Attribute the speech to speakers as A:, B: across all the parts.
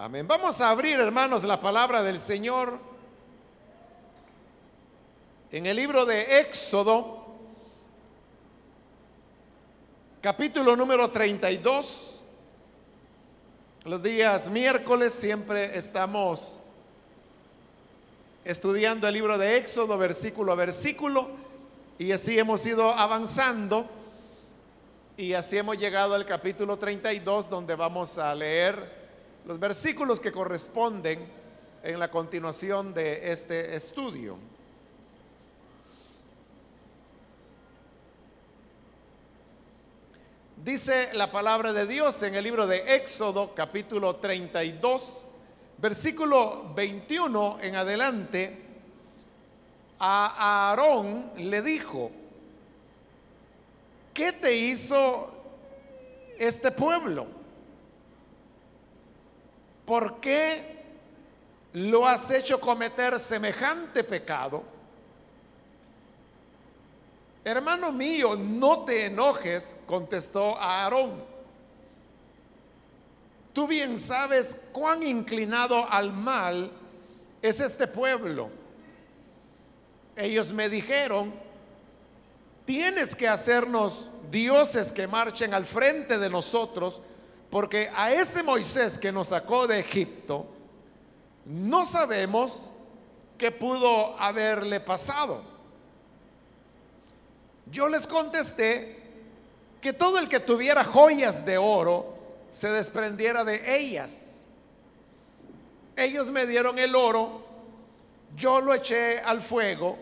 A: Amén. Vamos a abrir, hermanos, la palabra del Señor en el libro de Éxodo, capítulo número 32. Los días miércoles siempre estamos estudiando el libro de Éxodo versículo a versículo y así hemos ido avanzando y así hemos llegado al capítulo 32 donde vamos a leer los versículos que corresponden en la continuación de este estudio. Dice la palabra de Dios en el libro de Éxodo capítulo 32, versículo 21 en adelante, a Aarón le dijo, ¿qué te hizo este pueblo? ¿Por qué lo has hecho cometer semejante pecado? Hermano mío, no te enojes, contestó Aarón. Tú bien sabes cuán inclinado al mal es este pueblo. Ellos me dijeron, tienes que hacernos dioses que marchen al frente de nosotros porque a ese Moisés que nos sacó de Egipto, no sabemos qué pudo haberle pasado. Yo les contesté que todo el que tuviera joyas de oro se desprendiera de ellas. Ellos me dieron el oro, yo lo eché al fuego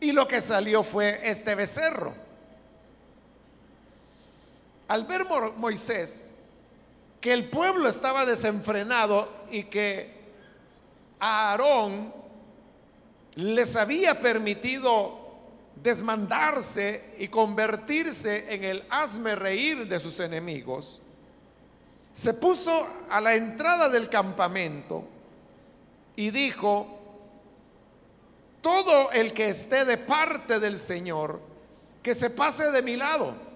A: y lo que salió fue este becerro. Al ver Moisés que el pueblo estaba desenfrenado y que Aarón les había permitido desmandarse y convertirse en el hazme reír de sus enemigos, se puso a la entrada del campamento y dijo, todo el que esté de parte del Señor, que se pase de mi lado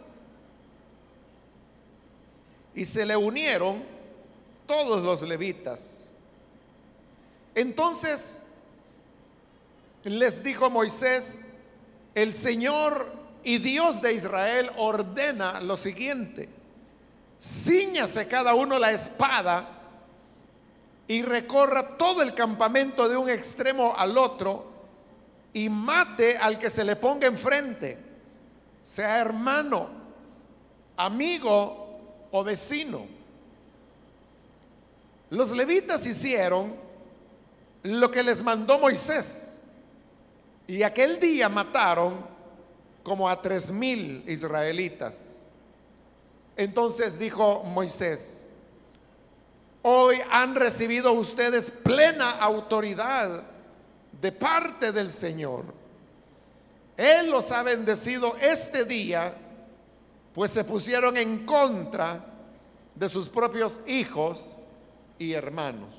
A: y se le unieron todos los levitas. Entonces les dijo Moisés, el Señor y Dios de Israel ordena lo siguiente, ciñase cada uno la espada y recorra todo el campamento de un extremo al otro y mate al que se le ponga enfrente, sea hermano, amigo o vecino. Los levitas hicieron lo que les mandó Moisés y aquel día mataron como a tres mil israelitas. Entonces dijo Moisés, hoy han recibido ustedes plena autoridad de parte del Señor. Él los ha bendecido este día pues se pusieron en contra de sus propios hijos y hermanos.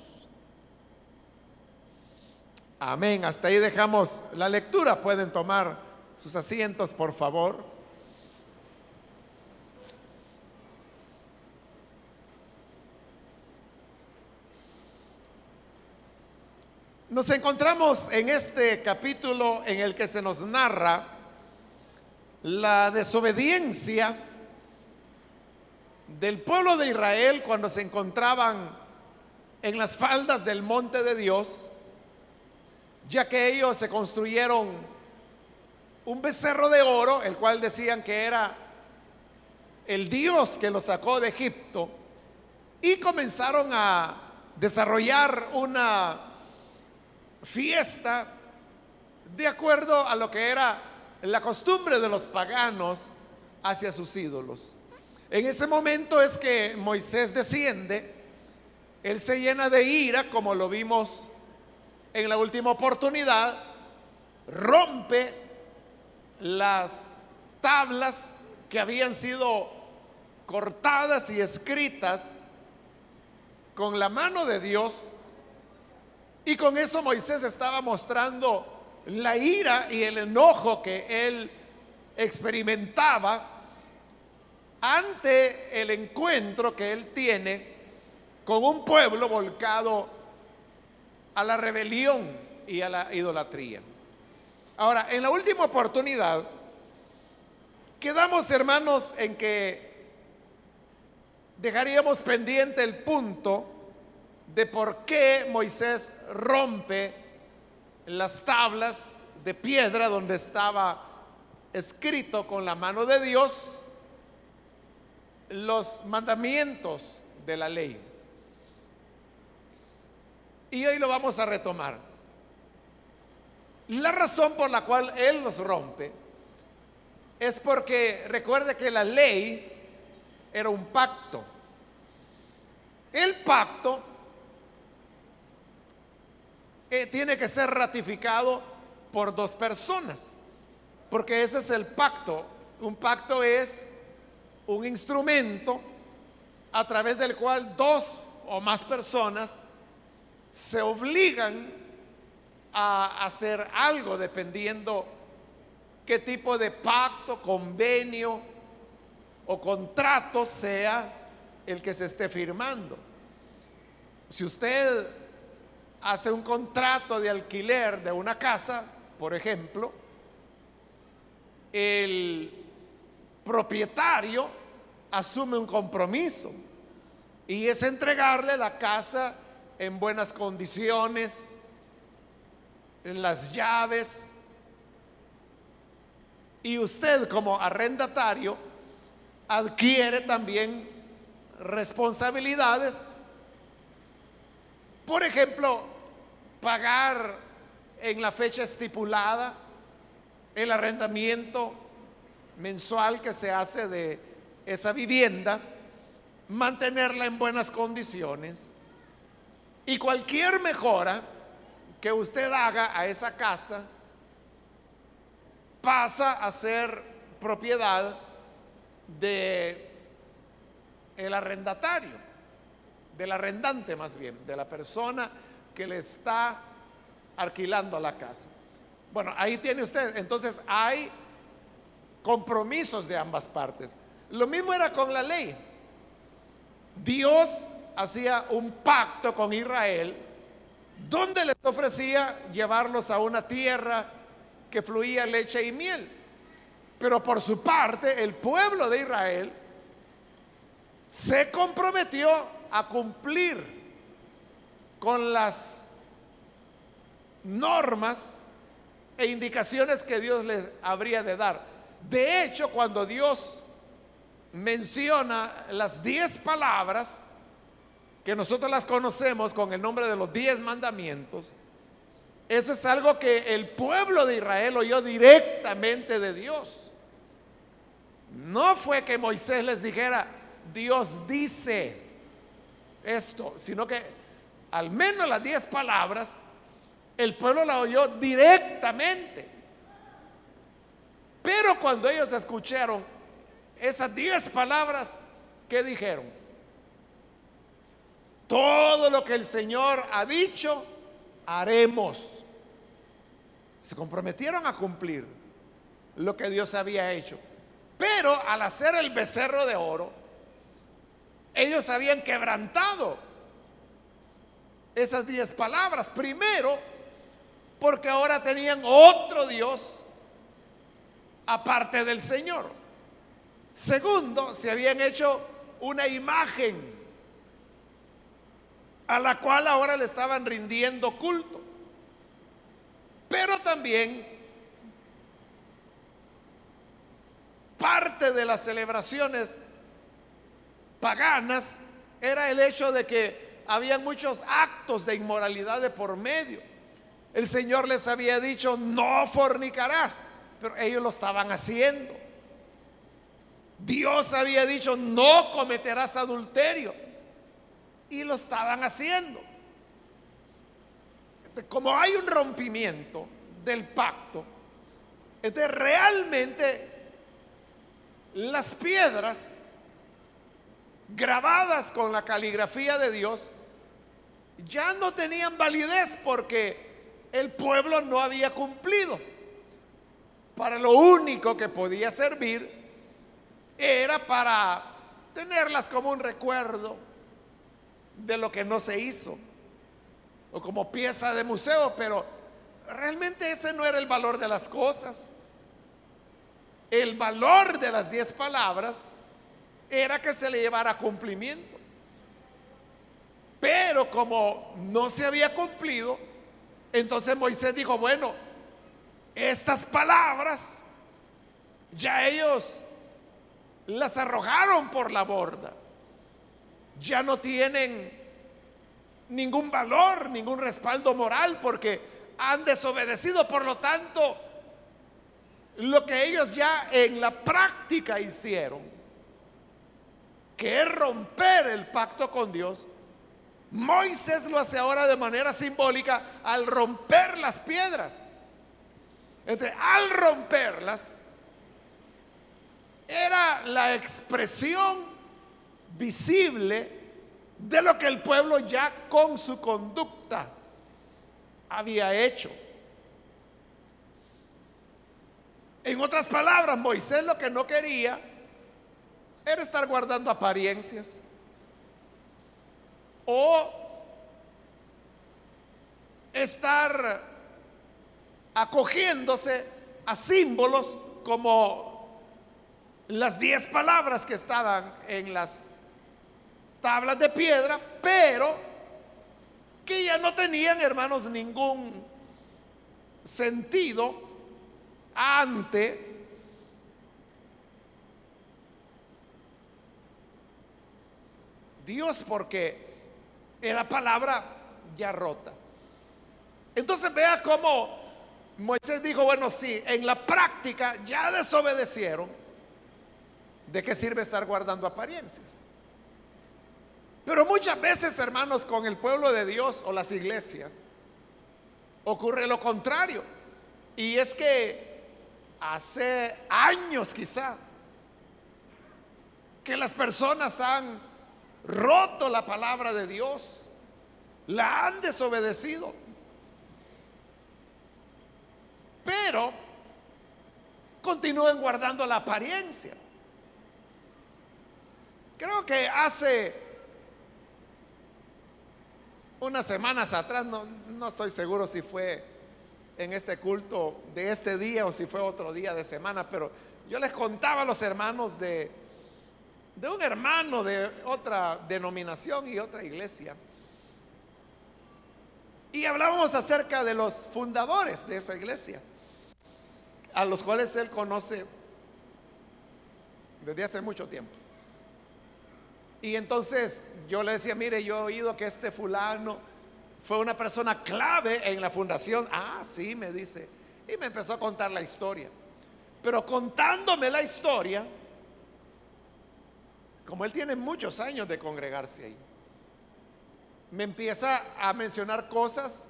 A: Amén. Hasta ahí dejamos la lectura. Pueden tomar sus asientos, por favor. Nos encontramos en este capítulo en el que se nos narra la desobediencia del pueblo de Israel cuando se encontraban en las faldas del monte de Dios, ya que ellos se construyeron un becerro de oro, el cual decían que era el Dios que los sacó de Egipto, y comenzaron a desarrollar una fiesta de acuerdo a lo que era la costumbre de los paganos hacia sus ídolos. En ese momento es que Moisés desciende, él se llena de ira, como lo vimos en la última oportunidad, rompe las tablas que habían sido cortadas y escritas con la mano de Dios, y con eso Moisés estaba mostrando la ira y el enojo que él experimentaba ante el encuentro que él tiene con un pueblo volcado a la rebelión y a la idolatría. Ahora, en la última oportunidad, quedamos hermanos en que dejaríamos pendiente el punto de por qué Moisés rompe las tablas de piedra donde estaba escrito con la mano de Dios los mandamientos de la ley. Y hoy lo vamos a retomar. La razón por la cual Él los rompe es porque recuerde que la ley era un pacto. El pacto eh, tiene que ser ratificado por dos personas, porque ese es el pacto. Un pacto es un instrumento a través del cual dos o más personas se obligan a hacer algo dependiendo qué tipo de pacto, convenio o contrato sea el que se esté firmando. Si usted hace un contrato de alquiler de una casa, por ejemplo, el propietario asume un compromiso y es entregarle la casa en buenas condiciones, en las llaves, y usted como arrendatario adquiere también responsabilidades. Por ejemplo, pagar en la fecha estipulada el arrendamiento mensual que se hace de esa vivienda, mantenerla en buenas condiciones y cualquier mejora que usted haga a esa casa pasa a ser propiedad de el arrendatario del arrendante más bien, de la persona que le está alquilando la casa. Bueno, ahí tiene usted, entonces hay compromisos de ambas partes. Lo mismo era con la ley. Dios hacía un pacto con Israel donde les ofrecía llevarlos a una tierra que fluía leche y miel. Pero por su parte, el pueblo de Israel se comprometió a cumplir con las normas e indicaciones que Dios les habría de dar. De hecho, cuando Dios menciona las diez palabras, que nosotros las conocemos con el nombre de los diez mandamientos, eso es algo que el pueblo de Israel oyó directamente de Dios. No fue que Moisés les dijera, Dios dice, esto, sino que al menos las diez palabras el pueblo la oyó directamente. Pero cuando ellos escucharon esas diez palabras, ¿qué dijeron? Todo lo que el Señor ha dicho, haremos. Se comprometieron a cumplir lo que Dios había hecho. Pero al hacer el becerro de oro, ellos habían quebrantado esas diez palabras. Primero, porque ahora tenían otro Dios aparte del Señor. Segundo, se habían hecho una imagen a la cual ahora le estaban rindiendo culto. Pero también parte de las celebraciones paganas era el hecho de que había muchos actos de inmoralidad de por medio. El Señor les había dicho, no fornicarás, pero ellos lo estaban haciendo. Dios había dicho, no cometerás adulterio, y lo estaban haciendo. Como hay un rompimiento del pacto, entonces realmente las piedras grabadas con la caligrafía de Dios, ya no tenían validez porque el pueblo no había cumplido. Para lo único que podía servir era para tenerlas como un recuerdo de lo que no se hizo, o como pieza de museo, pero realmente ese no era el valor de las cosas. El valor de las diez palabras era que se le llevara cumplimiento. Pero como no se había cumplido, entonces Moisés dijo, bueno, estas palabras ya ellos las arrojaron por la borda. Ya no tienen ningún valor, ningún respaldo moral, porque han desobedecido. Por lo tanto, lo que ellos ya en la práctica hicieron, que es romper el pacto con Dios, Moisés lo hace ahora de manera simbólica al romper las piedras. Entonces, al romperlas, era la expresión visible de lo que el pueblo ya con su conducta había hecho. En otras palabras, Moisés lo que no quería era estar guardando apariencias o estar acogiéndose a símbolos como las diez palabras que estaban en las tablas de piedra, pero que ya no tenían, hermanos, ningún sentido ante Dios, porque era palabra ya rota. Entonces vea cómo Moisés dijo, bueno, sí, en la práctica ya desobedecieron. ¿De qué sirve estar guardando apariencias? Pero muchas veces, hermanos, con el pueblo de Dios o las iglesias, ocurre lo contrario. Y es que hace años quizá que las personas han roto la palabra de Dios, la han desobedecido. Pero continúen guardando la apariencia. Creo que hace unas semanas atrás, no, no estoy seguro si fue en este culto de este día o si fue otro día de semana, pero yo les contaba a los hermanos de, de un hermano de otra denominación y otra iglesia. Y hablábamos acerca de los fundadores de esa iglesia, a los cuales él conoce desde hace mucho tiempo. Y entonces yo le decía, mire, yo he oído que este fulano fue una persona clave en la fundación. Ah, sí, me dice. Y me empezó a contar la historia. Pero contándome la historia, como él tiene muchos años de congregarse ahí, me empieza a mencionar cosas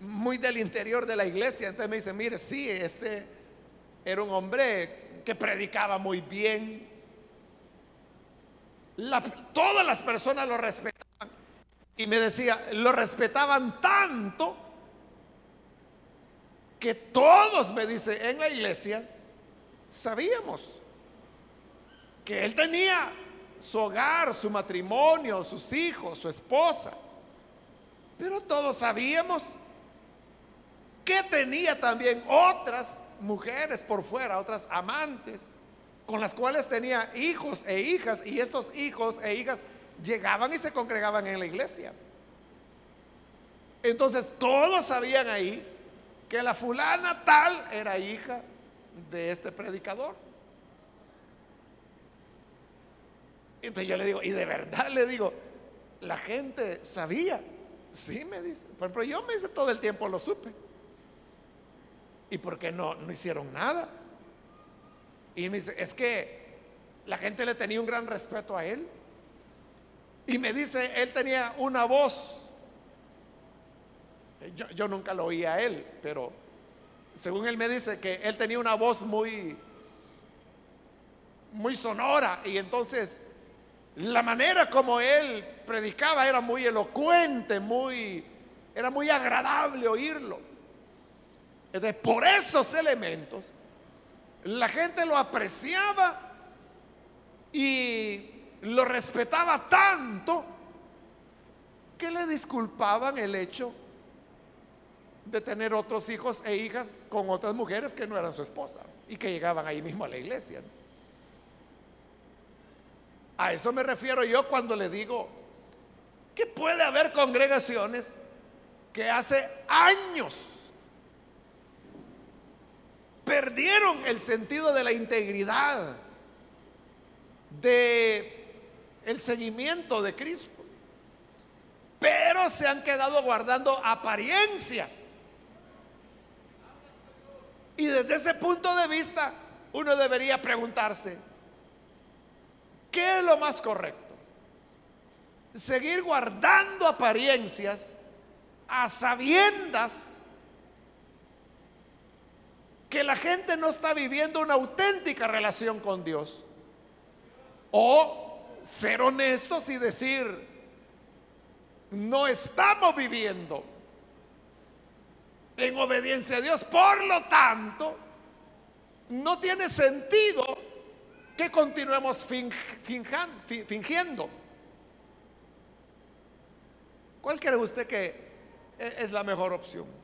A: muy del interior de la iglesia. Entonces me dice, mire, sí, este era un hombre que predicaba muy bien, todas las personas lo respetaban. Y me decía, lo respetaban tanto que todos, me dice, en la iglesia sabíamos que él tenía su hogar, su matrimonio, sus hijos, su esposa. Pero todos sabíamos que tenía también otras mujeres por fuera, otras amantes con las cuales tenía hijos e hijas y estos hijos e hijas llegaban y se congregaban en la iglesia. Entonces todos sabían ahí que la fulana tal era hija de este predicador. Entonces yo le digo, y de verdad le digo, la gente sabía. Sí, me dice. Por ejemplo, yo me dice todo el tiempo lo supe. ¿Y por qué no, no hicieron nada? Y me dice, es que la gente le tenía un gran respeto a él. Y me dice, él tenía una voz. Yo, yo, nunca lo oí a él, pero según él me dice que él tenía una voz muy, muy sonora. Y entonces la manera como él predicaba era muy elocuente, muy, era muy agradable oírlo. Entonces, por esos elementos, la gente lo apreciaba y lo respetaba tanto le disculpaban el hecho de tener otros hijos e hijas con otras mujeres que no eran su esposa y que llegaban ahí mismo a la iglesia. A eso me refiero yo cuando le digo que puede haber congregaciones que hace años perdieron el sentido de la integridad, de el seguimiento de Cristo. Pero se han quedado guardando apariencias. Y desde ese punto de vista, uno debería preguntarse, ¿qué es lo más correcto? Seguir guardando apariencias a sabiendas que la gente no está viviendo una auténtica relación con Dios. O ser honestos y decir, no estamos viviendo en obediencia a Dios. Por lo tanto, no tiene sentido que continuemos fingiendo. ¿Cuál cree usted que e-, es la mejor opción?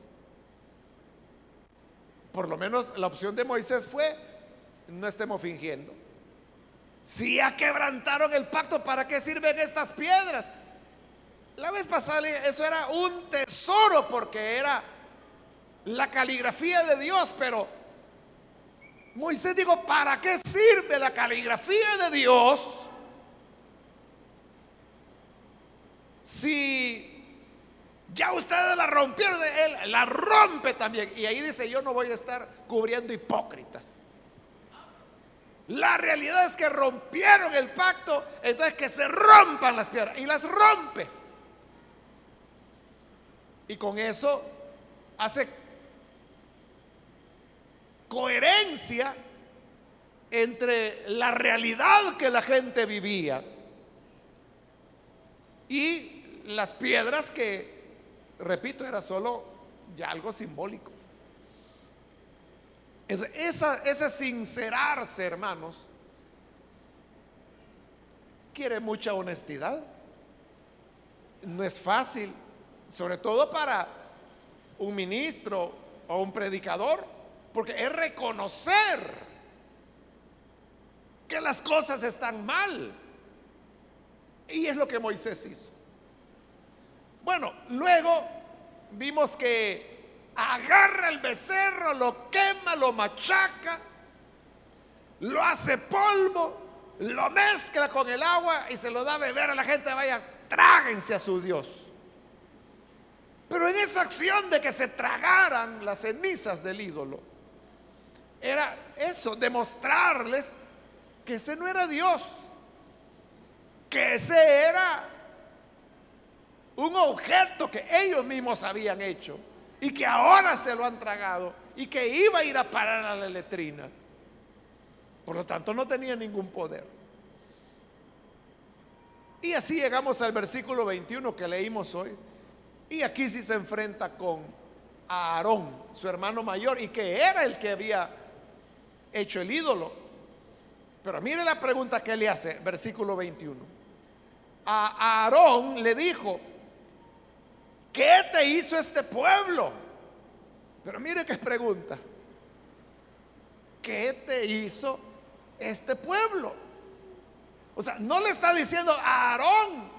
A: Por lo menos la opción de Moisés fue, no estemos fingiendo. Si ya quebrantaron el pacto, ¿para qué sirven estas piedras? La vez pasada eso era un tesoro porque era la caligrafía de Dios, pero Moisés dijo, ¿para qué sirve la caligrafía de Dios si ya ustedes la rompieron, él la rompe también. Y ahí dice, yo no voy a estar cubriendo hipócritas. La realidad es que rompieron el pacto, entonces que se rompan las piedras. Y las rompe. Y con eso hace coherencia entre la realidad que la gente vivía y las piedras que repito, era solo ya algo simbólico. Esa, ese sincerarse, hermanos, quiere mucha honestidad. No es fácil, sobre todo para un ministro o un predicador, porque es reconocer que las cosas están mal. Y es lo que Moisés hizo. Bueno, luego vimos que agarra el becerro, lo quema, lo machaca, lo hace polvo, lo mezcla con el agua y se lo da a beber a la gente, vaya, tráguense a su Dios. Pero en esa acción de que se tragaran las cenizas del ídolo, era eso, demostrarles que ese no era Dios, que ese era un objeto que ellos mismos habían hecho y que ahora se lo han tragado y que iba a ir a parar a la letrina. Por lo tanto, no tenía ningún poder. Y así llegamos al versículo 21 que leímos hoy. Y aquí sí se enfrenta con Aarón, su hermano mayor, y que era el que había hecho el ídolo. Pero mire la pregunta que le hace, versículo 21. A Aarón le dijo, ¿qué te hizo este pueblo? Pero mire qué pregunta. ¿Qué te hizo este pueblo? O sea, no le está diciendo a Aarón,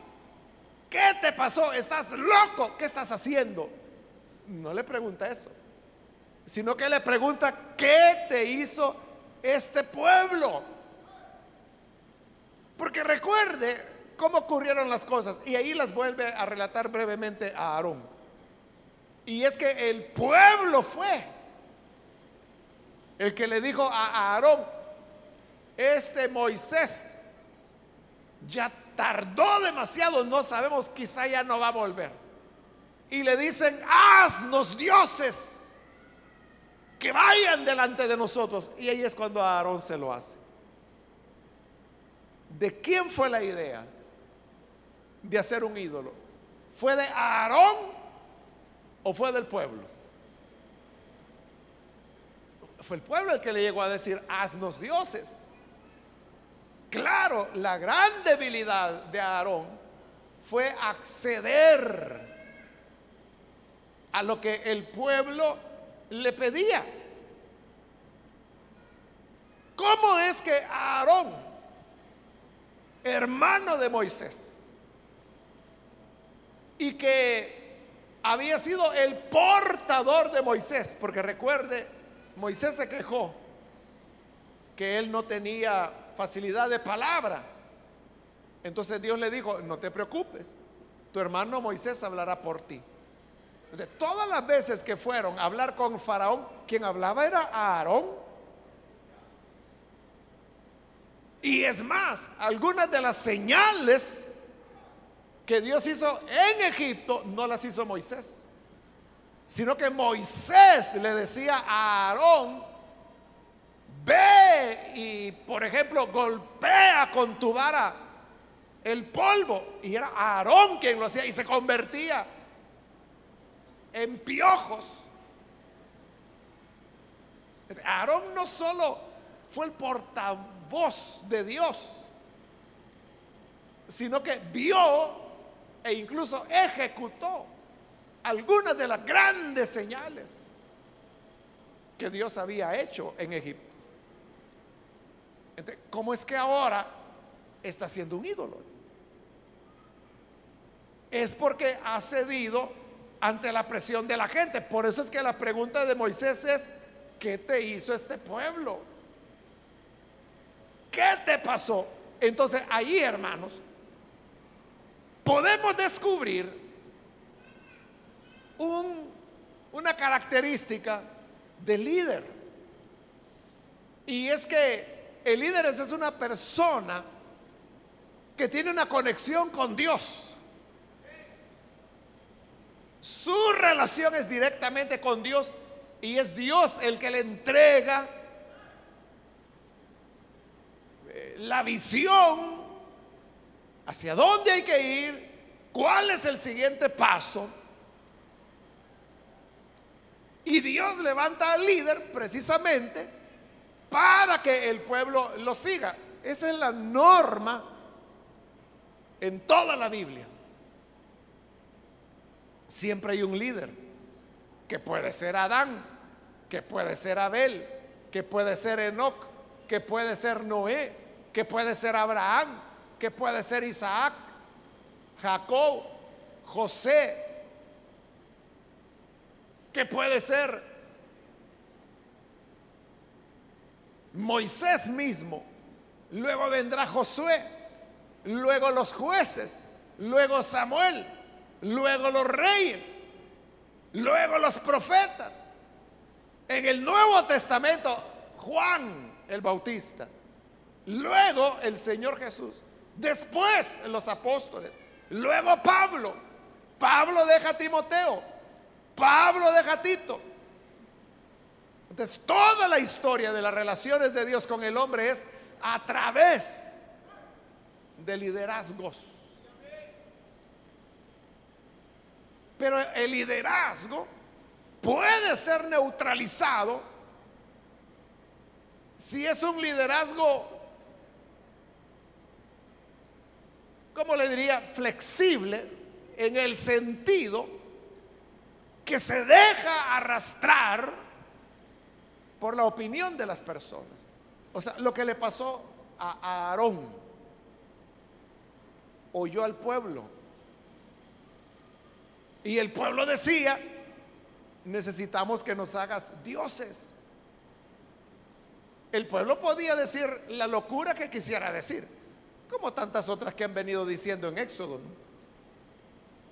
A: ¿qué te pasó? ¿Estás loco? ¿Qué estás haciendo? No le pregunta eso, sino que le pregunta, ¿qué te hizo este pueblo? Porque recuerde, cómo ocurrieron las cosas. Y ahí las vuelve a relatar brevemente a Aarón. Y es que el pueblo fue el que le dijo a Aarón, este Moisés ya tardó demasiado, no sabemos, quizá ya no va a volver. Y le dicen, haznos dioses que vayan delante de nosotros. Y ahí es cuando Aarón se lo hace. ¿De quién fue la idea? De hacer un ídolo? ¿Fue de Aarón o fue del pueblo? Fue el pueblo el que le llegó a decir, haznos dioses. Claro, la gran debilidad de Aarón fue acceder a lo que el pueblo le pedía. ¿Cómo es que Aarón, hermano de Moisés, y que había sido el portador de Moisés, porque recuerde, Moisés se quejó que él no tenía facilidad de palabra. Entonces Dios le dijo, no te preocupes, tu hermano Moisés hablará por ti. De todas las veces que fueron a hablar con Faraón, quien hablaba era Aarón. Y es más, algunas de las señales que Dios hizo en Egipto no las hizo Moisés, sino que Moisés le decía a Aarón, ve y, por ejemplo, golpea con tu vara el polvo. Y era Aarón quien lo hacía y se convertía en piojos. Aarón no solo fue el portavoz de Dios, sino que vio e incluso ejecutó algunas de las grandes señales que Dios había hecho en Egipto. ¿Cómo es que ahora está siendo un ídolo? Es porque ha cedido ante la presión de la gente. Por eso es que la pregunta de Moisés es, ¿qué te hizo este pueblo? ¿Qué te pasó? Entonces ahí, hermanos, podemos descubrir una característica del líder. Y es que el líder es una persona que tiene una conexión con Dios. Su relación es directamente con Dios y es Dios el que le entrega eh, la visión hacia dónde hay que ir, cuál es el siguiente paso. Y Dios levanta al líder precisamente para que el pueblo lo siga. Esa es la norma en toda la Biblia siempre hay un líder, que puede ser Adán, que puede ser Abel, que puede ser Enoch, que puede ser Noé, que puede ser Abraham, que puede ser Isaac, Jacob, José, que puede ser Moisés mismo, luego vendrá Josué, luego los jueces, luego Samuel, luego los reyes, luego los profetas. En el Nuevo Testamento, Juan el Bautista, luego el Señor Jesús, después los apóstoles, luego Pablo. Pablo deja a Timoteo, Pablo deja a Tito. Entonces, toda la historia de las relaciones de Dios con el hombre es a través de liderazgos Pero el liderazgo puede ser neutralizado si es un liderazgo, ¿cómo le diría? Flexible en el sentido que se deja arrastrar por la opinión de las personas. O sea, lo que le pasó a Aarón, oyó al pueblo y el pueblo decía, necesitamos que nos hagas dioses. El pueblo podía decir la locura que quisiera decir, como tantas otras que han venido diciendo en Éxodo.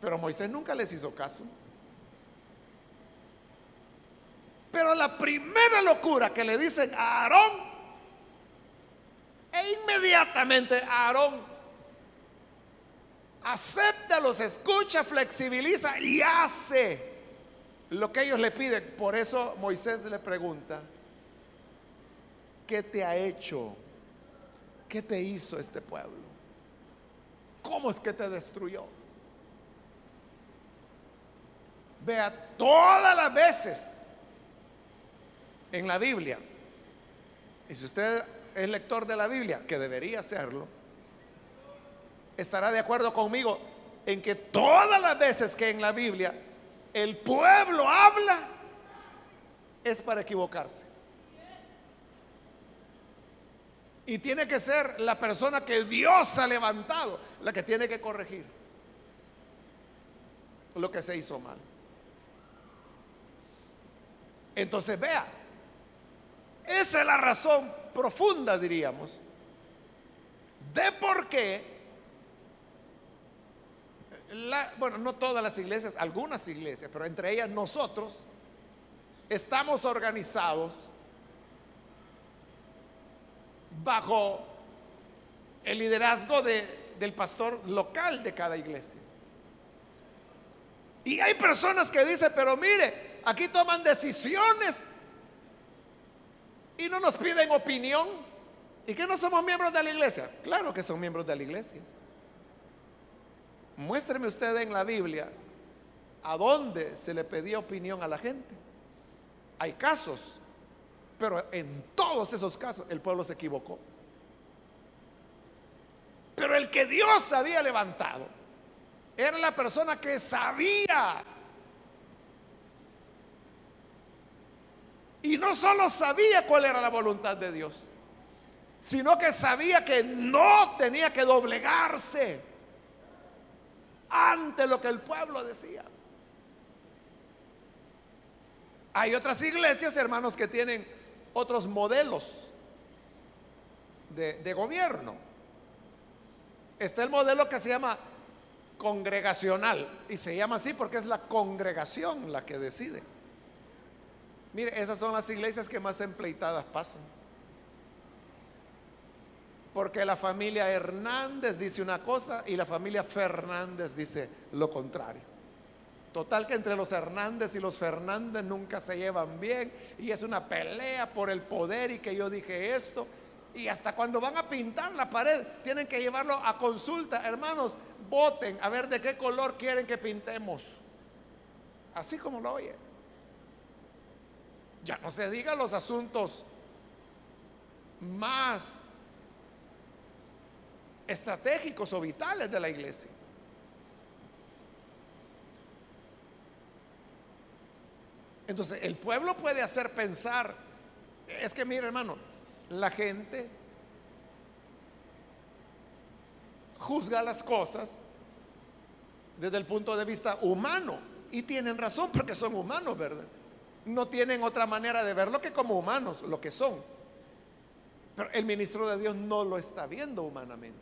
A: Pero Moisés nunca les hizo caso. Pero la primera locura que le dicen a Aarón, e inmediatamente Aarón acepta, los escucha, flexibiliza y hace lo que ellos le piden. Por eso Moisés le pregunta, ¿qué te ha hecho? ¿Qué te hizo este pueblo? ¿Cómo es que te destruyó? Vea todas las veces en la Biblia, y si usted es lector de la Biblia, que debería serlo, estará de acuerdo conmigo en que todas las veces que en la Biblia el pueblo habla, es para equivocarse. Y tiene que ser la persona que Dios ha levantado la que tiene que corregir lo que se hizo mal. Entonces vea, esa es la razón profunda, diríamos, de por qué, bueno, no todas las iglesias, algunas iglesias, pero entre ellas nosotros, estamos organizados bajo el liderazgo del pastor local de cada iglesia. Y hay personas que dicen, pero mire, aquí toman decisiones y no nos piden opinión. ¿Y que no somos miembros de la iglesia? Claro que son miembros de la iglesia. Muéstreme usted en la Biblia a dónde se le pedía opinión a la gente. Hay casos, pero en todos esos casos el pueblo se equivocó. Pero el que Dios había levantado era la persona que sabía. Y no solo sabía cuál era la voluntad de Dios, sino que sabía que no tenía que doblegarse ante lo que el pueblo decía. Hay otras iglesias, hermanos, que tienen otros modelos de, gobierno. Está el modelo que se llama congregacional y se llama así porque es la congregación la que decide. Mire, esas son las iglesias que más empleitadas pasan. Porque la familia Hernández dice una cosa y la familia Fernández dice lo contrario. Total que entre los Hernández y los Fernández nunca se llevan bien y es una pelea por el poder y que yo dije esto. Y hasta cuando van a pintar la pared tienen que llevarlo a consulta. Hermanos, voten a ver de qué color quieren que pintemos. Así como lo oye. Ya no se diga los asuntos más estratégicos o vitales de la iglesia. Entonces, el pueblo puede hacer pensar, es que mire hermano, la gente juzga las cosas desde el punto de vista humano. Y tienen razón porque son humanos, ¿verdad? No tienen otra manera de verlo que como humanos, lo que son. Pero el ministro de Dios no lo está viendo humanamente,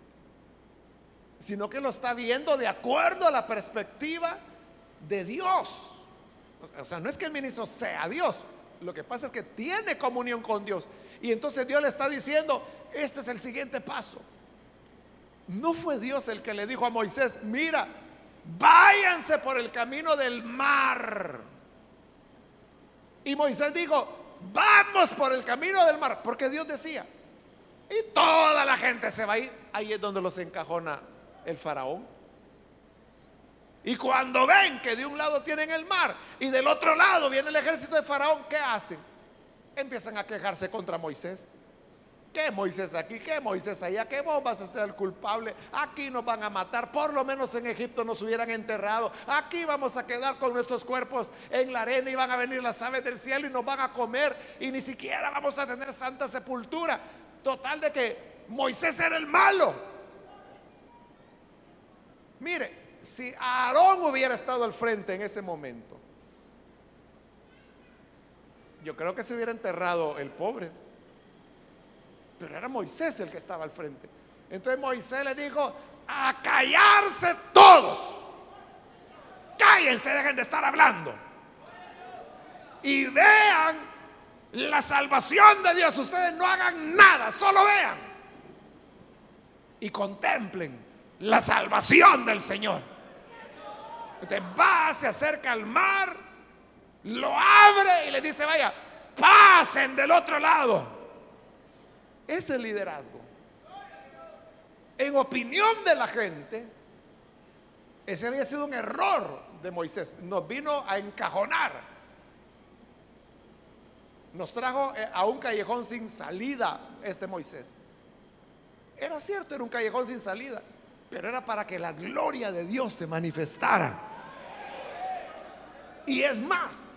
A: sino que lo está viendo de acuerdo a la perspectiva de Dios. O sea, no es que el ministro sea Dios, lo que pasa es que tiene comunión con Dios. Y entonces Dios le está diciendo, este es el siguiente paso. No fue Dios el que le dijo a Moisés, mira, váyanse por el camino del mar. Y Moisés dijo, vamos por el camino del mar, porque Dios decía. Y toda la gente se va a ir. Ahí es donde los encajona el faraón. Y cuando ven que de un lado tienen el mar y del otro lado viene el ejército de Faraón, ¿qué hacen? Empiezan a quejarse contra Moisés. ¿Qué Moisés aquí? ¿Qué Moisés allá? ¿Qué vos vas a ser el culpable? Aquí nos van a matar. Por lo menos en Egipto nos hubieran enterrado. Aquí vamos a quedar con nuestros cuerpos en la arena y van a venir las aves del cielo y nos van a comer. Y ni siquiera vamos a tener santa sepultura. Total de que Moisés era el malo. Mire, si Aarón hubiera estado al frente en ese momento, yo creo que se hubiera enterrado el pobre. Pero era Moisés el que estaba al frente. Entonces Moisés le dijo, a callarse todos. Cállense, dejen de estar hablando. Y vean la salvación de Dios. Ustedes no hagan nada, solo vean. Y contemplen la salvación del Señor. Usted va, se acerca al mar, lo abre y le dice, vaya, pasen del otro lado. Ese liderazgo. En opinión de la gente, ese había sido un error de Moisés. Nos vino a encajonar. Nos trajo eh, a un callejón sin salida este Moisés. Era cierto, era un callejón sin salida. pero era para que la gloria de Dios se manifestara. Y es más,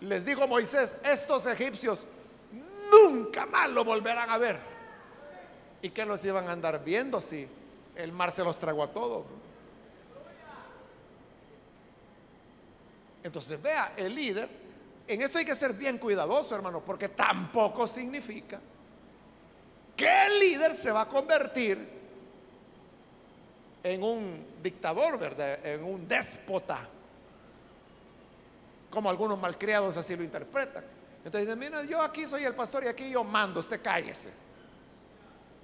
A: les dijo Moisés, estos egipcios nunca más lo volverán a ver. ¿Y que los iban a andar viendo si el mar se los tragó a todos? Entonces, vea, el líder, en esto hay que ser bien cuidadoso, hermano, porque tampoco significa que el líder se va a convertir en un dictador, ¿verdad? En un déspota, como algunos malcriados así lo interpretan. Entonces dicen, mira, yo aquí soy el pastor y aquí yo mando, usted cállese.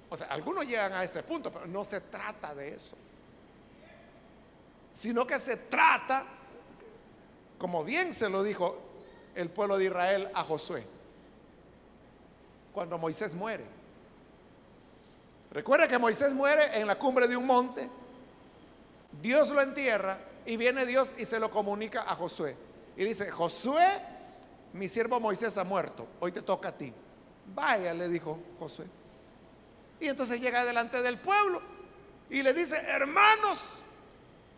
A: O sea, algunos llegan a ese punto, pero no se trata de eso. Sino que se trata, como bien se lo dijo el pueblo de Israel a Josué, cuando Moisés muere. Recuerda que Moisés muere en la cumbre de un monte, Dios lo entierra y viene Dios y se lo comunica a Josué. Y dice, Josué, mi siervo Moisés ha muerto, hoy te toca a ti. Vaya, le dijo Josué. Y entonces llega delante del pueblo y le dice, hermanos,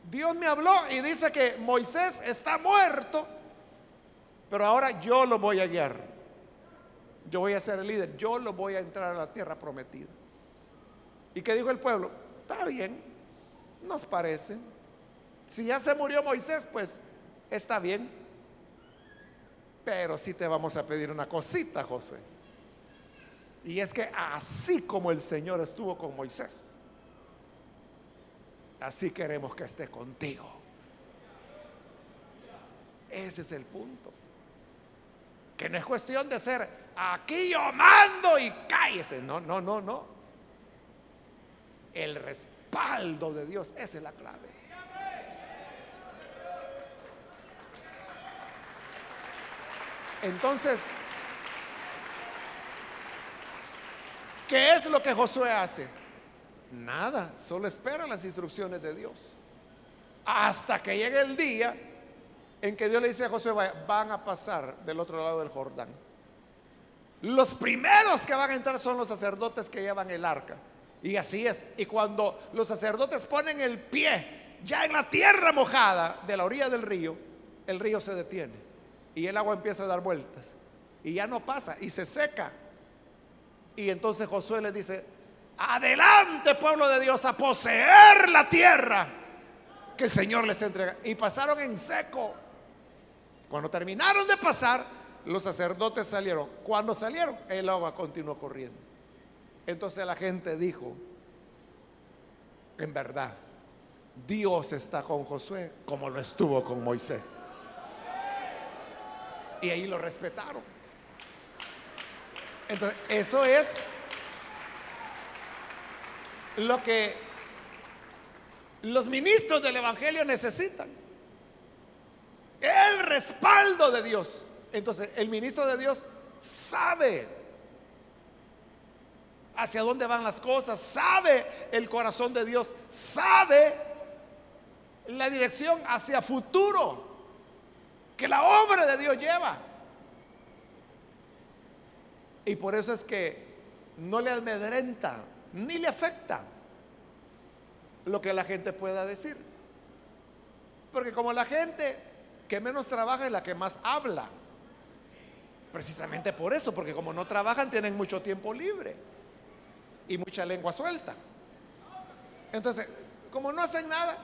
A: Dios me habló y dice que Moisés está muerto, pero ahora yo lo voy a guiar. Yo voy a ser el líder, yo lo voy a entrar a la tierra prometida. ¿Y qué dijo el pueblo? Está bien, nos parece. Si ya se murió Moisés, pues está bien. Pero sí te vamos a pedir una cosita, José. Y es que así como el Señor estuvo con Moisés, así queremos que esté contigo. Ese es el punto. Que no es cuestión de ser aquí yo mando y cállese. No, no, no, no. El respaldo de Dios, esa es la clave. Entonces, ¿qué es lo que Josué hace? Nada, solo espera las instrucciones de Dios. Hasta que llegue el día en que Dios le dice a Josué, van a pasar del otro lado del Jordán. Los primeros que van a entrar son los sacerdotes que llevan el arca. Y así es. Y cuando los sacerdotes ponen el pie ya en la tierra mojada de la orilla del río, el río se detiene y el agua empieza a dar vueltas y ya no pasa y se seca. Y entonces Josué le dice, adelante pueblo de Dios a poseer la tierra que el Señor les entrega. Y pasaron en seco. Cuando terminaron de pasar, los sacerdotes salieron. Cuando salieron, el agua continuó corriendo. Entonces la gente dijo, en verdad, Dios está con Josué como lo estuvo con Moisés. Y ahí lo respetaron. Entonces, eso es lo que los ministros del Evangelio necesitan. El respaldo de Dios. Entonces, el ministro de Dios sabe hacia dónde van las cosas, sabe el corazón de Dios, sabe la dirección hacia futuro que la obra de Dios lleva. Y por eso es que no le amedrenta ni le afecta lo que la gente pueda decir. Porque como la gente que menos trabaja es la que más habla. Precisamente por eso, porque como no trabajan tienen mucho tiempo libre y mucha lengua suelta. Entonces, como no hacen nada,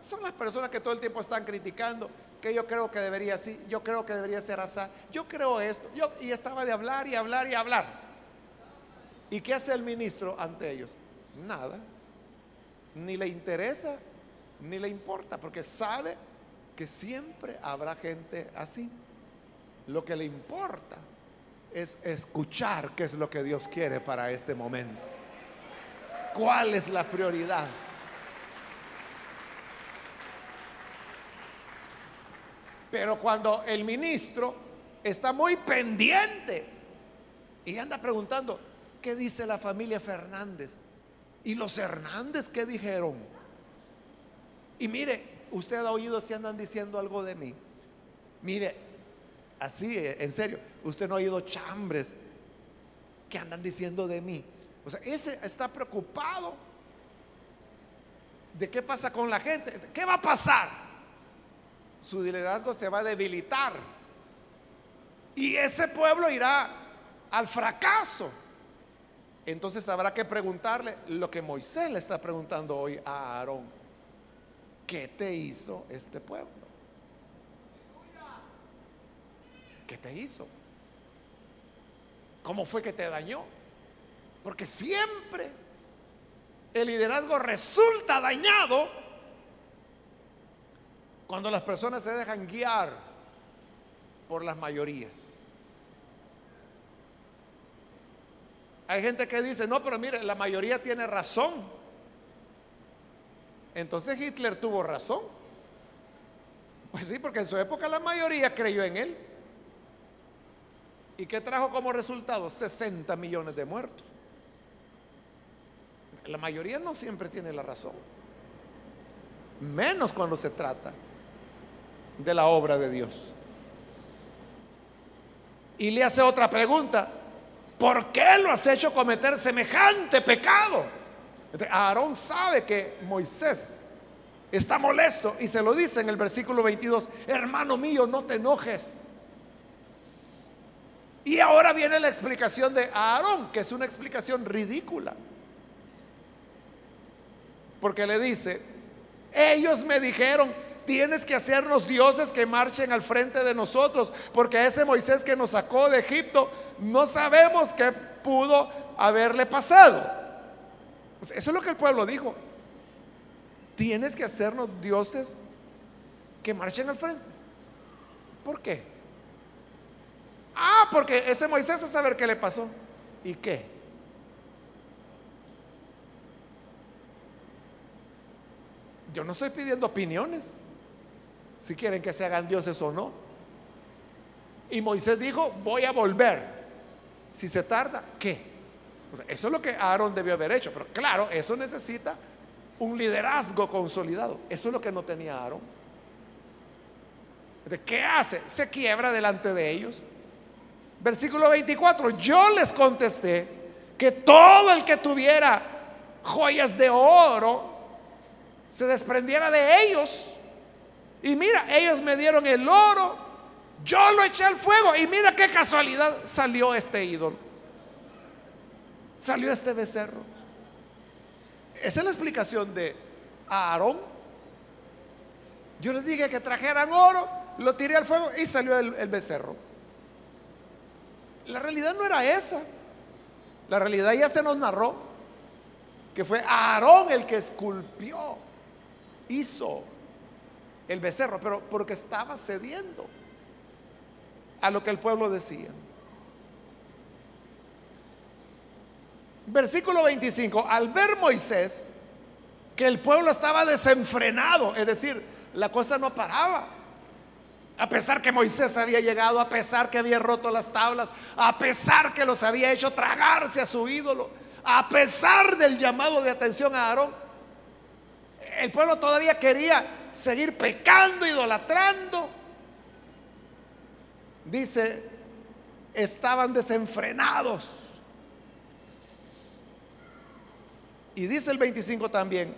A: son las personas que todo el tiempo están criticando que yo creo que debería así, yo creo que debería ser así, yo creo esto, yo y estaba de hablar y hablar y hablar. ¿Y qué hace el ministro ante ellos? Nada. Ni le interesa, ni le importa, porque sabe que siempre habrá gente así. Lo que le importa es escuchar qué es lo que Dios quiere para este momento. ¿Cuál es la prioridad? Pero cuando el ministro está muy pendiente y anda preguntando, ¿qué dice la familia Fernández? ¿Y los Hernández qué dijeron? Y mire, usted ha oído si andan diciendo algo de mí. Mire, así, en serio, usted no ha oído chambres que andan diciendo de mí. O sea, ese está preocupado de qué pasa con la gente. ¿Qué va a pasar? Su liderazgo se va a debilitar. Y ese pueblo irá al fracaso. Entonces habrá que preguntarle lo que Moisés le está preguntando hoy a Aarón. ¿Qué te hizo este pueblo? ¿Qué te hizo? ¿Cómo fue que te dañó? Porque siempre el liderazgo resulta dañado cuando las personas se dejan guiar por las mayorías. Hay gente que dice, no, pero mire, la mayoría tiene razón. Entonces Hitler tuvo razón. Pues sí, porque en su época la mayoría creyó en él. ¿Y qué trajo como resultado? 60 millones de muertos. La mayoría no siempre tiene la razón. Menos cuando se trata de la obra de Dios. Y le hace otra pregunta. ¿Por qué lo has hecho cometer semejante pecado? Aarón sabe que Moisés está molesto y se lo dice en el versículo 22, hermano mío, no te enojes. Y ahora viene la explicación de Aarón, que es una explicación ridícula. Porque le dice, ellos me dijeron, tienes que hacernos dioses que marchen al frente de nosotros, porque ese Moisés que nos sacó de Egipto, no sabemos qué pudo haberle pasado. eso es lo que el pueblo dijo. Tienes que hacernos dioses que marchen al frente. ¿Por qué? Ah, porque ese Moisés a saber qué le pasó. ¿Y qué? Yo no estoy pidiendo opiniones, si quieren que se hagan dioses o no. Y Moisés dijo, voy a volver. Si se tarda, ¿qué? eso es lo que Aarón debió haber hecho. Pero claro, eso necesita un liderazgo consolidado. Eso es lo que no tenía Aarón. ¿De qué hace? Se quiebra delante de ellos. Versículo 24, yo les contesté que todo el que tuviera joyas de oro se desprendiera de ellos. Y mira, ellos me dieron el oro, yo lo eché al fuego y mira qué casualidad salió este ídolo. Salió este becerro. Esa es la explicación de Aarón. Yo les dije que trajeran oro, lo tiré al fuego y salió el, el becerro. La realidad no era esa. La realidad ya se nos narró que fue Aarón el que esculpió hizo el becerro, pero porque estaba cediendo a lo que el pueblo decía. Versículo 25, al ver Moisés que el pueblo estaba desenfrenado, es decir, la cosa no paraba. A pesar que Moisés había llegado, a pesar que había roto las tablas, a pesar que los había hecho tragarse a su ídolo, a pesar del llamado de atención a Aarón, el pueblo todavía quería seguir pecando, idolatrando. Dice, estaban desenfrenados. Y dice el 25 también,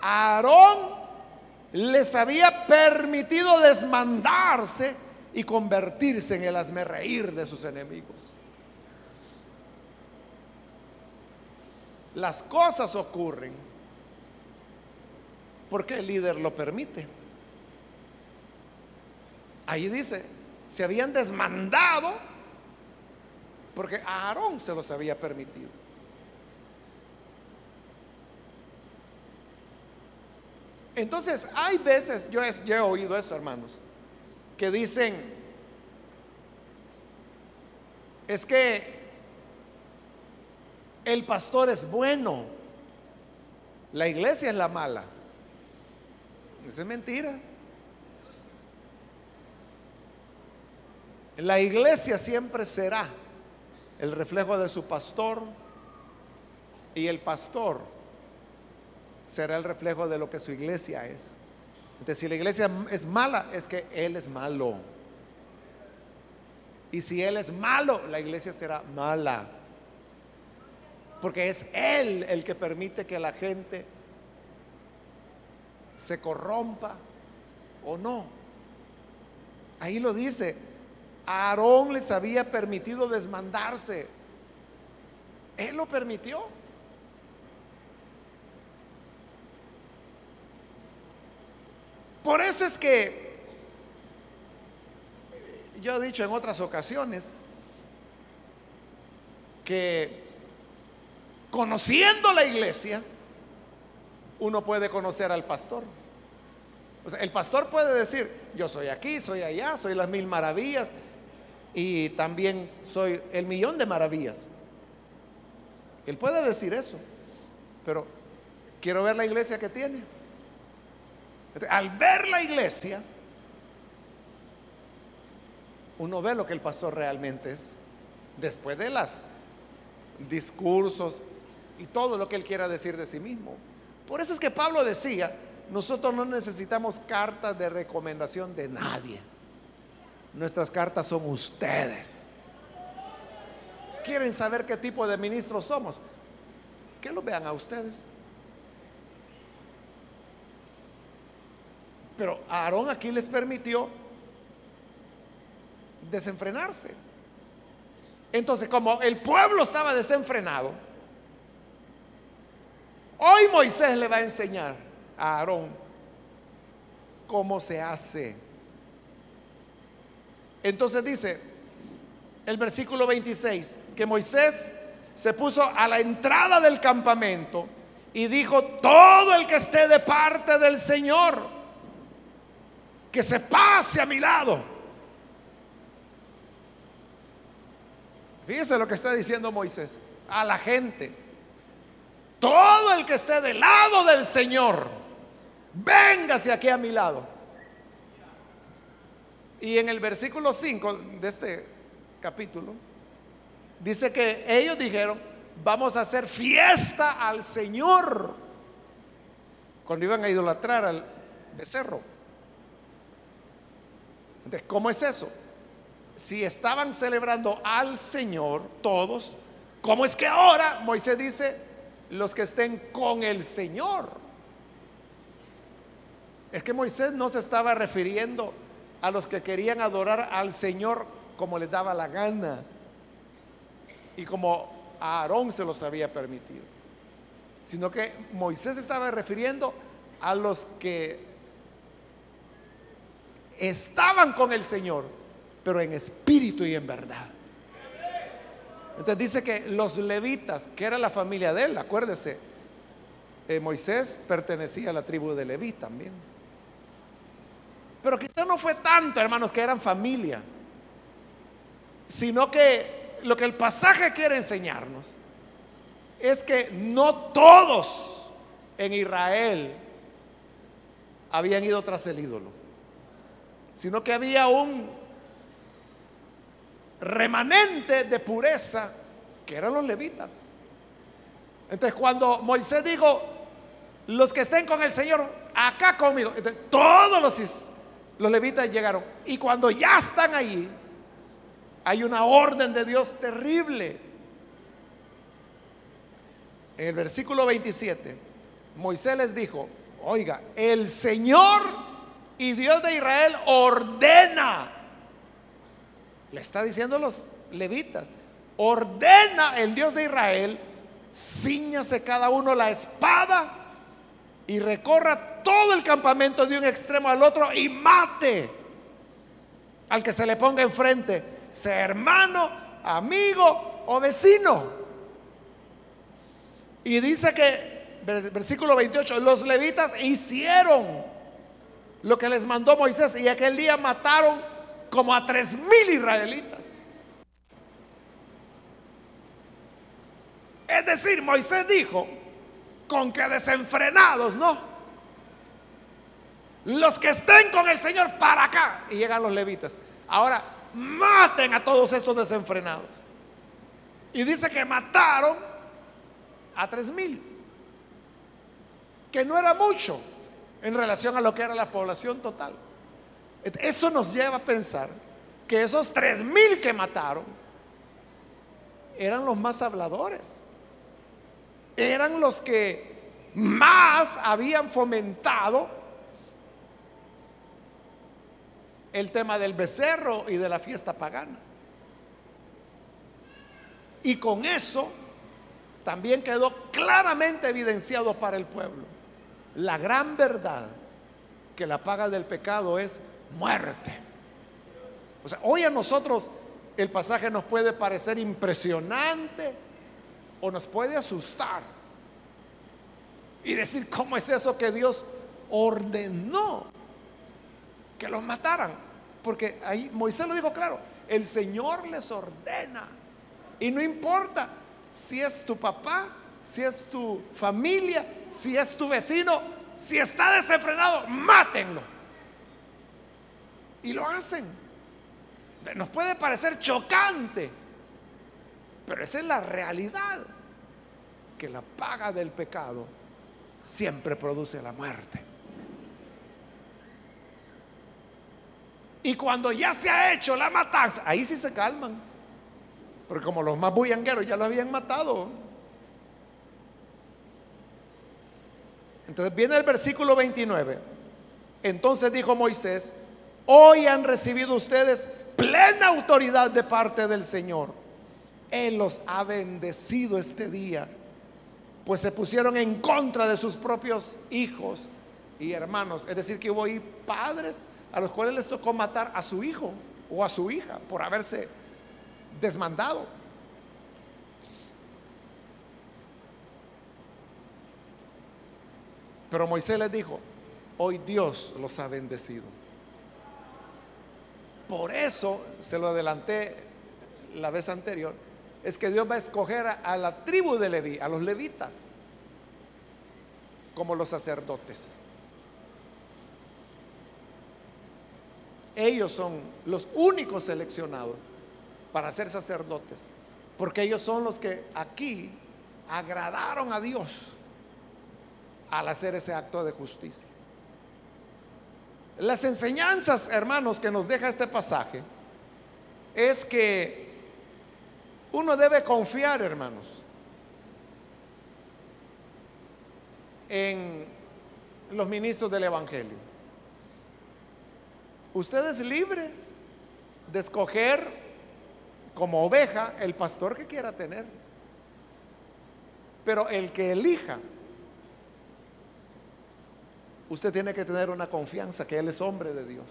A: Aarón les había permitido desmandarse y convertirse en el reír de sus enemigos. Las cosas ocurren porque el líder lo permite. Ahí dice, se habían desmandado porque Aarón se los había permitido. Entonces, hay veces, yo he, yo he oído eso, hermanos, que dicen, es que el pastor es bueno, la iglesia es la mala. Eso es mentira. La iglesia siempre será el reflejo de su pastor y el pastor será el reflejo de lo que su iglesia es. Entonces, si la iglesia es mala, es que Él es malo. Y si Él es malo, la iglesia será mala. Porque es Él el que permite que la gente se corrompa o no. Ahí lo dice, Aarón les había permitido desmandarse. Él lo permitió. Por eso es que yo he dicho en otras ocasiones que conociendo la iglesia, uno puede conocer al pastor. O sea, el pastor puede decir, yo soy aquí, soy allá, soy las mil maravillas y también soy el millón de maravillas. Él puede decir eso, pero quiero ver la iglesia que tiene. Al ver la iglesia, uno ve lo que el pastor realmente es, después de los discursos y todo lo que él quiera decir de sí mismo. Por eso es que Pablo decía, nosotros no necesitamos cartas de recomendación de nadie. Nuestras cartas son ustedes. ¿Quieren saber qué tipo de ministros somos? Que lo vean a ustedes. Pero Aarón aquí les permitió desenfrenarse. Entonces, como el pueblo estaba desenfrenado, hoy Moisés le va a enseñar a Aarón cómo se hace. Entonces dice el versículo 26 que Moisés se puso a la entrada del campamento y dijo, todo el que esté de parte del Señor, que se pase a mi lado. Fíjese lo que está diciendo Moisés a la gente. Todo el que esté del lado del Señor, véngase aquí a mi lado. Y en el versículo 5 de este capítulo, dice que ellos dijeron, vamos a hacer fiesta al Señor. Cuando iban a idolatrar al becerro. Entonces, ¿cómo es eso? Si estaban celebrando al Señor todos, ¿cómo es que ahora Moisés dice los que estén con el Señor? Es que Moisés no se estaba refiriendo a los que querían adorar al Señor como les daba la gana y como Aarón se los había permitido, sino que Moisés estaba refiriendo a los que estaban con el Señor, pero en espíritu y en verdad. Entonces dice que los levitas, que era la familia de él, acuérdese, eh, Moisés pertenecía a la tribu de Leví también. Pero quizá no fue tanto, hermanos, que eran familia, sino que lo que el pasaje quiere enseñarnos es que no todos en Israel habían ido tras el ídolo sino que había un remanente de pureza que eran los levitas. Entonces cuando Moisés dijo, los que estén con el Señor, acá conmigo, todos los, los levitas llegaron. Y cuando ya están ahí, hay una orden de Dios terrible. En el versículo 27, Moisés les dijo, oiga, el Señor y Dios de Israel ordena, le está diciendo los levitas, ordena el Dios de Israel, ciñase cada uno la espada y recorra todo el campamento de un extremo al otro y mate al que se le ponga enfrente, sea hermano, amigo o vecino. Y dice que, versículo 28, los levitas hicieron lo que les mandó Moisés y aquel día mataron como a tres mil israelitas. Es decir, Moisés dijo, con que desenfrenados, ¿no? Los que estén con el Señor para acá. Y llegan los levitas. Ahora, maten a todos estos desenfrenados. Y dice que mataron a tres mil. Que no era mucho en relación a lo que era la población total. Eso nos lleva a pensar que esos tres mil que mataron eran los más habladores, eran los que más habían fomentado el tema del becerro y de la fiesta pagana. Y con eso también quedó claramente evidenciado para el pueblo la gran verdad que la paga del pecado es muerte. O sea, hoy a nosotros el pasaje nos puede parecer impresionante o nos puede asustar y decir, ¿cómo es eso que Dios ordenó que los mataran? Porque ahí Moisés lo dijo claro, el Señor les ordena y no importa si es tu papá, si es tu familia, si es tu vecino, si está desenfrenado, mátenlo. Y lo hacen. Nos puede parecer chocante, pero esa es la realidad, que la paga del pecado siempre produce la muerte. Y cuando ya se ha hecho la matanza, ahí sí se calman. Porque como los más bullangueros ya lo habían matado. Entonces viene el versículo 29. Entonces dijo Moisés, hoy han recibido ustedes plena autoridad de parte del Señor. Él los ha bendecido este día, pues se pusieron en contra de sus propios hijos y hermanos. Es decir, que hubo ahí padres a los cuales les tocó matar a su hijo o a su hija por haberse desmandado. Pero Moisés les dijo, hoy Dios los ha bendecido. Por eso, se lo adelanté la vez anterior, es que Dios va a escoger a, la tribu de Leví, a los levitas, como los sacerdotes. Ellos son los únicos seleccionados para ser sacerdotes, porque ellos son los que aquí agradaron a Dios al hacer ese acto de justicia. Las enseñanzas, hermanos, que nos deja este pasaje es que uno debe confiar, hermanos, en los ministros del Evangelio. Usted es libre de escoger como oveja el pastor que quiera tener. Pero el que elija usted tiene que tener una confianza que Él es hombre de Dios.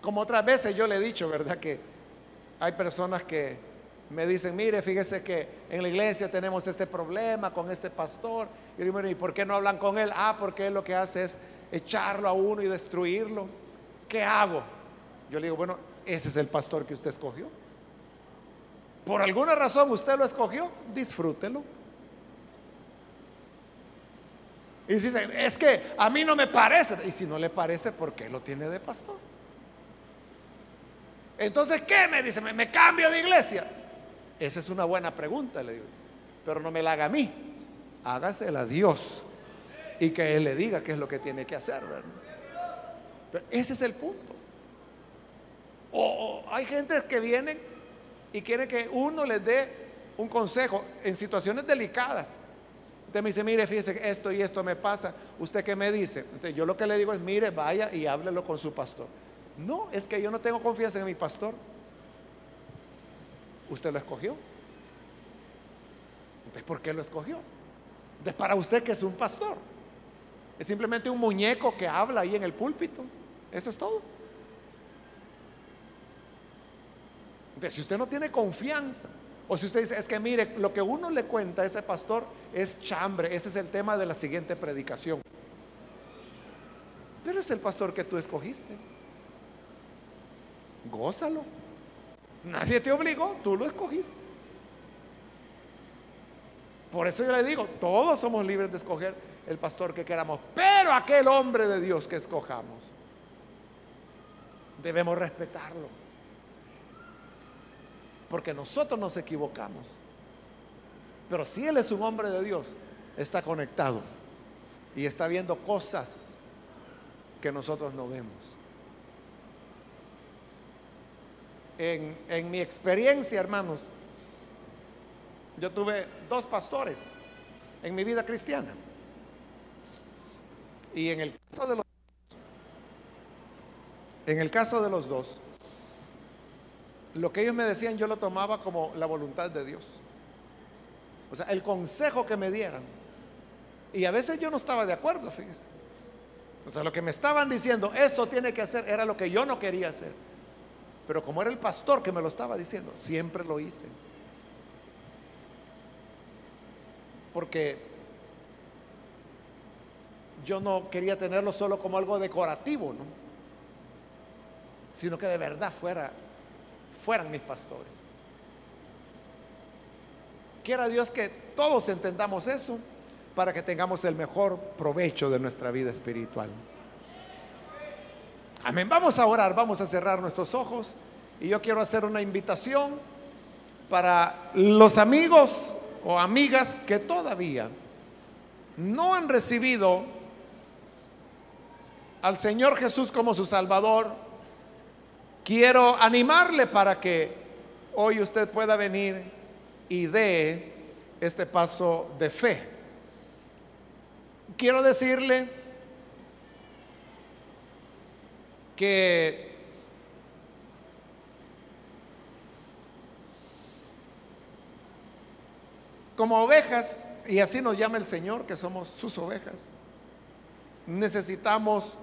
A: Como otras veces yo le he dicho, ¿verdad? Que hay personas que me dicen, mire, fíjese que en la iglesia tenemos este problema con este pastor. Y yo digo, ¿y por qué no hablan con él? Ah, porque él lo que hace es echarlo a uno y destruirlo. ¿Qué hago? Yo le digo, bueno, ese es el pastor que usted escogió. Por alguna razón usted lo escogió, disfrútelo. Y dice, es que a mí no me parece. Y si no le parece, ¿por qué lo tiene de pastor? Entonces, ¿qué me dice? ¿Me, cambio de iglesia? Esa es una buena pregunta, le digo. Pero no me la haga a mí. Hágasela a Dios. Y que Él le diga qué es lo que tiene que hacer. Pero ese es el punto. o hay gente que vienen y quiere que uno les dé un consejo en situaciones delicadas. Usted me dice, mire, fíjese esto y esto me pasa. ¿Usted qué me dice? yo lo que le digo es, mire, vaya y háblelo con su pastor. No, es que yo no tengo confianza en mi pastor. Usted lo escogió. Entonces, ¿por qué lo escogió? Entonces, para usted que es un pastor. Es simplemente un muñeco que habla ahí en el púlpito. Eso es todo. Entonces, si usted no tiene confianza o si usted dice, es que mire, lo que uno le cuenta a ese pastor es chambre, ese es el tema de la siguiente predicación. Pero es el pastor que tú escogiste. Gózalo. Nadie te obligó, tú lo escogiste. Por eso yo le digo, todos somos libres de escoger el pastor que queramos, pero aquel hombre de Dios que escojamos, debemos respetarlo porque nosotros nos equivocamos. Pero si Él es un hombre de Dios, está conectado y está viendo cosas que nosotros no vemos. En, en mi experiencia, hermanos, yo tuve dos pastores en mi vida cristiana. Y en el caso de los en el caso de los dos, lo que ellos me decían yo lo tomaba como la voluntad de Dios. O sea, el consejo que me dieran. Y a veces yo no estaba de acuerdo, fíjese. O sea, lo que me estaban diciendo, esto tiene que hacer, era lo que yo no quería hacer. Pero como era el pastor que me lo estaba diciendo, siempre lo hice. Porque yo no quería tenerlo solo como algo decorativo, ¿no? Sino que de verdad fuera, fueran mis pastores. Quiera Dios que todos entendamos eso para que tengamos el mejor provecho de nuestra vida espiritual. Amén. Vamos a orar, vamos a cerrar nuestros ojos y yo quiero hacer una invitación para los amigos o amigas que todavía no han recibido al Señor Jesús como su Salvador. Quiero animarle para que hoy usted pueda venir y dé este paso de fe quiero decirle que como ovejas, y así nos llama el Señor, que somos sus ovejas, necesitamos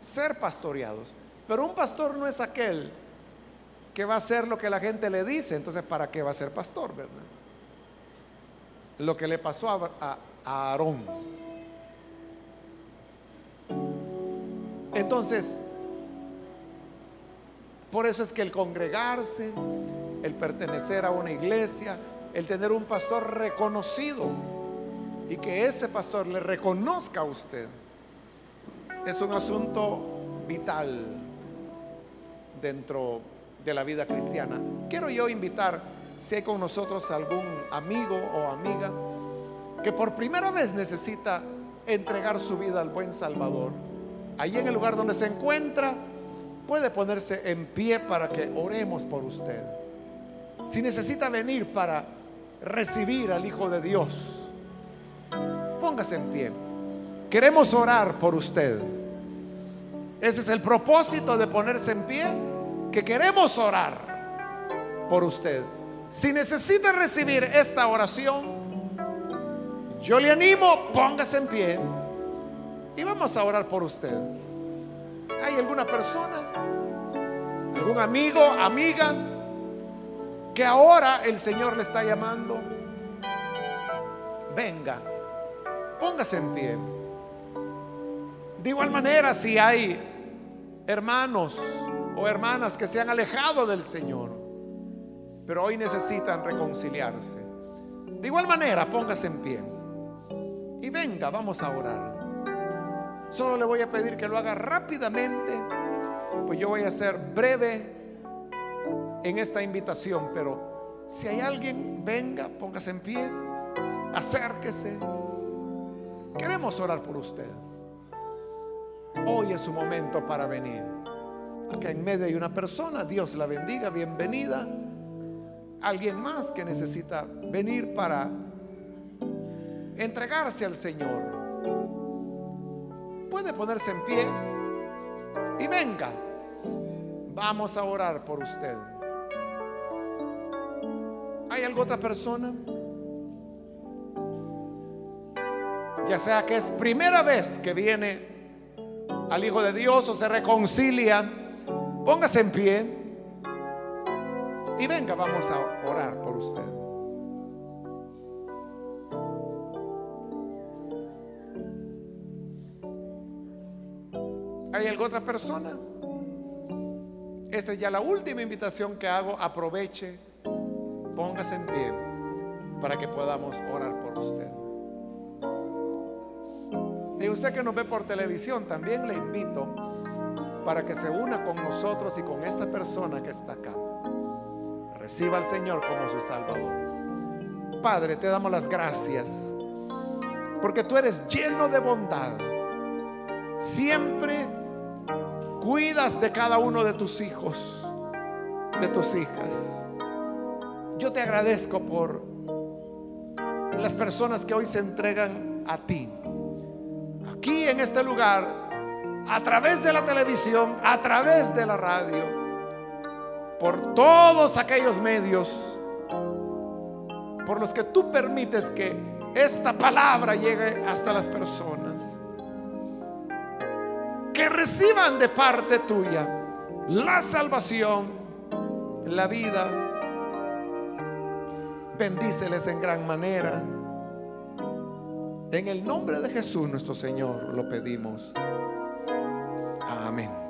A: ser pastoreados. Pero un pastor no es aquel que va a hacer lo que la gente le dice, entonces ¿para qué va a ser pastor, verdad? Lo que le pasó a, a, a Aarón. Entonces, por eso es que el congregarse, el pertenecer a una iglesia, el tener un pastor reconocido y que ese pastor le reconozca a usted, es un asunto vital dentro de la vida cristiana. Quiero yo invitar, si hay con nosotros algún amigo o amiga que por primera vez necesita entregar su vida al buen Salvador, Allí en el lugar donde se encuentra, puede ponerse en pie para que oremos por usted. Si necesita venir para recibir al Hijo de Dios, póngase en pie. Queremos orar por usted. Ese es el propósito de ponerse en pie, que queremos orar por usted. Si necesita recibir esta oración, yo le animo, póngase en pie y vamos a orar por usted. ¿Hay alguna persona? ¿Algún amigo, amiga? Que ahora el Señor le está llamando. Venga, póngase en pie. De igual manera, si hay hermanos o hermanas que se han alejado del Señor, pero hoy necesitan reconciliarse. De igual manera, póngase en pie. Y venga, vamos a orar. Solo le voy a pedir que lo haga rápidamente, pues yo voy a ser breve en esta invitación, pero si hay alguien, venga, póngase en pie, acérquese. Queremos orar por usted. Hoy es su momento para venir. Acá en medio hay una persona, Dios la bendiga, bienvenida. Alguien más que necesita venir para entregarse al Señor puede ponerse en pie y venga. Vamos a orar por usted. ¿Hay alguna otra persona? Ya sea que es primera vez que viene al Hijo de Dios o se reconcilia, póngase en pie y venga, vamos a orar por usted. ¿Hay alguna otra persona? Esta es ya la última invitación que hago. Aproveche, póngase en pie para que podamos orar por usted. Y usted que nos ve por televisión, también le invito para que se una con nosotros y con esta persona que está acá. Reciba al Señor como su Salvador. Padre, te damos las gracias porque tú eres lleno de bondad. Siempre cuidas de cada uno de tus hijos, de tus hijas. Yo te agradezco por las personas que hoy se entregan a ti. Aquí en este lugar a través de la televisión, a través de la radio, por todos aquellos medios por los que tú permites que esta palabra llegue hasta las personas. Que reciban de parte tuya la salvación, la vida. Bendíceles en gran manera. En el nombre de Jesús nuestro Señor lo pedimos. Amén.